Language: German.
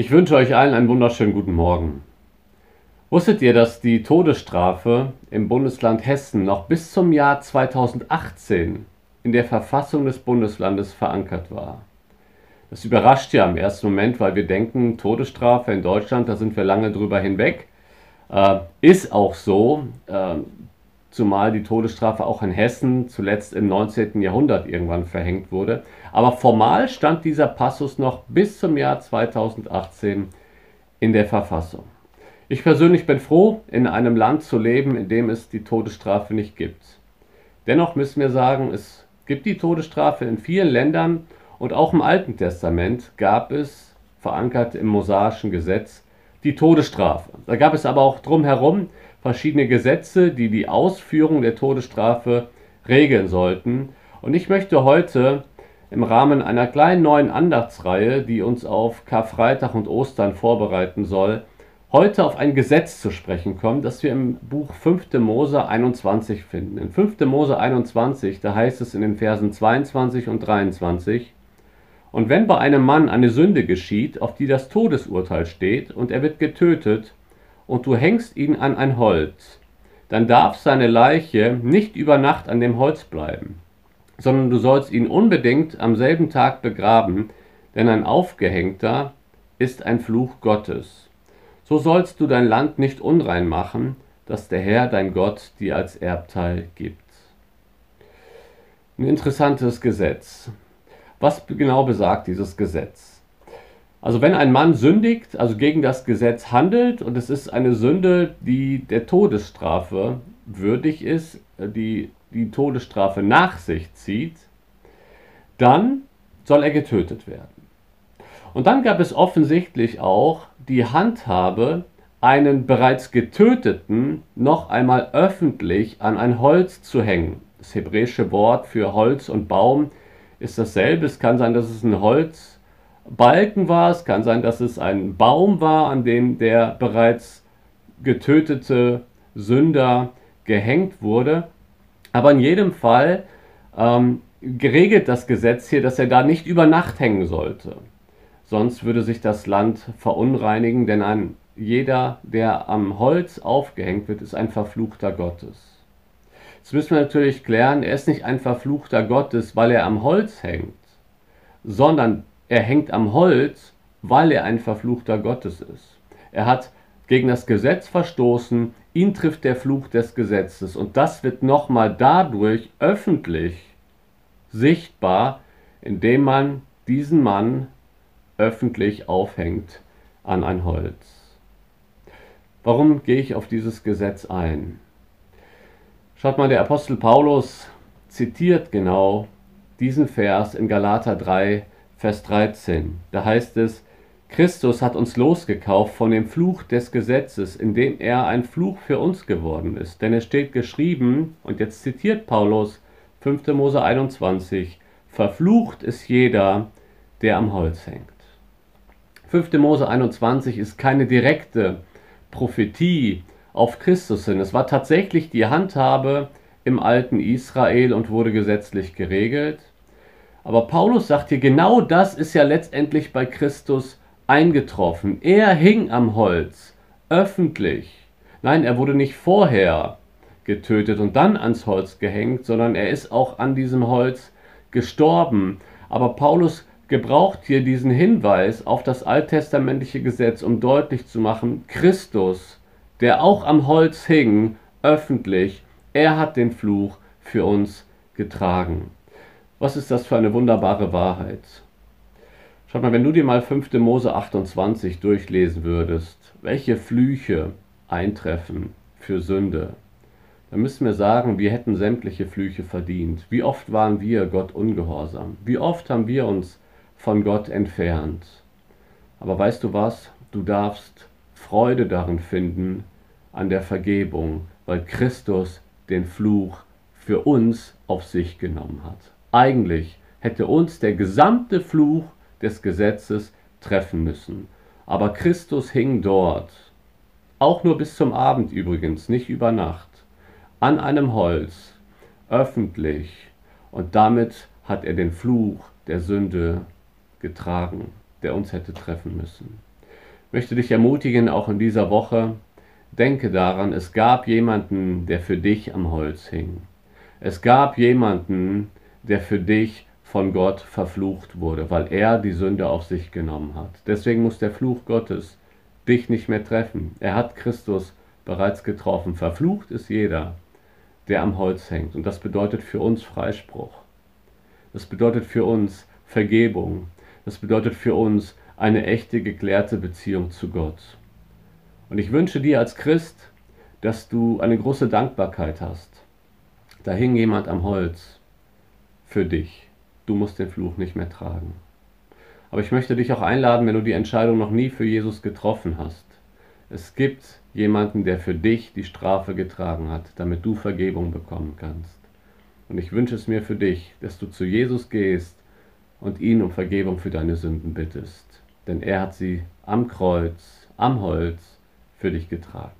Ich wünsche euch allen einen wunderschönen guten Morgen. Wusstet ihr, dass die Todesstrafe im Bundesland Hessen noch bis zum Jahr 2018 in der Verfassung des Bundeslandes verankert war? Das überrascht ja im ersten Moment, weil wir denken, Todesstrafe in Deutschland, da sind wir lange drüber hinweg. Äh, ist auch so, äh, zumal die Todesstrafe auch in Hessen zuletzt im 19. Jahrhundert irgendwann verhängt wurde. Aber formal stand dieser Passus noch bis zum Jahr 2018 in der Verfassung. Ich persönlich bin froh, in einem Land zu leben, in dem es die Todesstrafe nicht gibt. Dennoch müssen wir sagen, es gibt die Todesstrafe in vielen Ländern und auch im Alten Testament gab es, verankert im mosaischen Gesetz, die Todesstrafe. Da gab es aber auch drumherum verschiedene Gesetze, die die Ausführung der Todesstrafe regeln sollten. Und ich möchte heute im Rahmen einer kleinen neuen Andachtsreihe, die uns auf Karfreitag und Ostern vorbereiten soll, heute auf ein Gesetz zu sprechen kommen, das wir im Buch 5. Mose 21 finden. In 5. Mose 21, da heißt es in den Versen 22 und 23, und wenn bei einem Mann eine Sünde geschieht, auf die das Todesurteil steht, und er wird getötet, und du hängst ihn an ein Holz, dann darf seine Leiche nicht über Nacht an dem Holz bleiben, sondern du sollst ihn unbedingt am selben Tag begraben, denn ein Aufgehängter ist ein Fluch Gottes. So sollst du dein Land nicht unrein machen, das der Herr dein Gott dir als Erbteil gibt. Ein interessantes Gesetz. Was genau besagt dieses Gesetz? Also wenn ein Mann sündigt, also gegen das Gesetz handelt und es ist eine Sünde, die der Todesstrafe würdig ist, die die Todesstrafe nach sich zieht, dann soll er getötet werden. Und dann gab es offensichtlich auch die Handhabe, einen bereits getöteten noch einmal öffentlich an ein Holz zu hängen. Das hebräische Wort für Holz und Baum ist dasselbe. Es kann sein, dass es ein Holzbalken war, es kann sein, dass es ein Baum war, an dem der bereits getötete Sünder gehängt wurde. Aber in jedem Fall ähm, geregelt das Gesetz hier, dass er da nicht über Nacht hängen sollte. Sonst würde sich das Land verunreinigen, denn ein jeder, der am Holz aufgehängt wird, ist ein Verfluchter Gottes. Jetzt müssen wir natürlich klären, er ist nicht ein Verfluchter Gottes, weil er am Holz hängt, sondern er hängt am Holz, weil er ein Verfluchter Gottes ist. Er hat gegen das Gesetz verstoßen, ihn trifft der Fluch des Gesetzes und das wird nochmal dadurch öffentlich sichtbar, indem man diesen Mann öffentlich aufhängt an ein Holz. Warum gehe ich auf dieses Gesetz ein? Schaut mal, der Apostel Paulus zitiert genau diesen Vers in Galater 3, Vers 13. Da heißt es, Christus hat uns losgekauft von dem Fluch des Gesetzes, indem er ein Fluch für uns geworden ist. Denn es steht geschrieben, und jetzt zitiert Paulus 5. Mose 21, Verflucht ist jeder, der am Holz hängt. 5. Mose 21 ist keine direkte Prophetie auf Christus hin. Es war tatsächlich die Handhabe im alten Israel und wurde gesetzlich geregelt. Aber Paulus sagt hier, genau das ist ja letztendlich bei Christus eingetroffen. Er hing am Holz, öffentlich. Nein, er wurde nicht vorher getötet und dann ans Holz gehängt, sondern er ist auch an diesem Holz gestorben. Aber Paulus gebraucht hier diesen Hinweis auf das alttestamentliche Gesetz, um deutlich zu machen, Christus der auch am Holz hing, öffentlich, er hat den Fluch für uns getragen. Was ist das für eine wunderbare Wahrheit? Schaut mal, wenn du dir mal 5. Mose 28 durchlesen würdest, welche Flüche eintreffen für Sünde, dann müssen wir sagen, wir hätten sämtliche Flüche verdient. Wie oft waren wir Gott ungehorsam? Wie oft haben wir uns von Gott entfernt? Aber weißt du was? Du darfst Freude darin finden, an der Vergebung, weil Christus den Fluch für uns auf sich genommen hat. Eigentlich hätte uns der gesamte Fluch des Gesetzes treffen müssen. Aber Christus hing dort, auch nur bis zum Abend übrigens, nicht über Nacht, an einem Holz, öffentlich, und damit hat er den Fluch der Sünde getragen, der uns hätte treffen müssen. Ich möchte dich ermutigen, auch in dieser Woche, denke daran, es gab jemanden, der für dich am Holz hing. Es gab jemanden, der für dich von Gott verflucht wurde, weil er die Sünde auf sich genommen hat. Deswegen muss der Fluch Gottes dich nicht mehr treffen. Er hat Christus bereits getroffen. Verflucht ist jeder, der am Holz hängt. Und das bedeutet für uns Freispruch. Das bedeutet für uns Vergebung. Das bedeutet für uns eine echte, geklärte Beziehung zu Gott. Und ich wünsche dir als Christ, dass du eine große Dankbarkeit hast. Da hing jemand am Holz für dich. Du musst den Fluch nicht mehr tragen. Aber ich möchte dich auch einladen, wenn du die Entscheidung noch nie für Jesus getroffen hast. Es gibt jemanden, der für dich die Strafe getragen hat, damit du Vergebung bekommen kannst. Und ich wünsche es mir für dich, dass du zu Jesus gehst und ihn um Vergebung für deine Sünden bittest. Denn er hat sie am Kreuz, am Holz für dich getragen.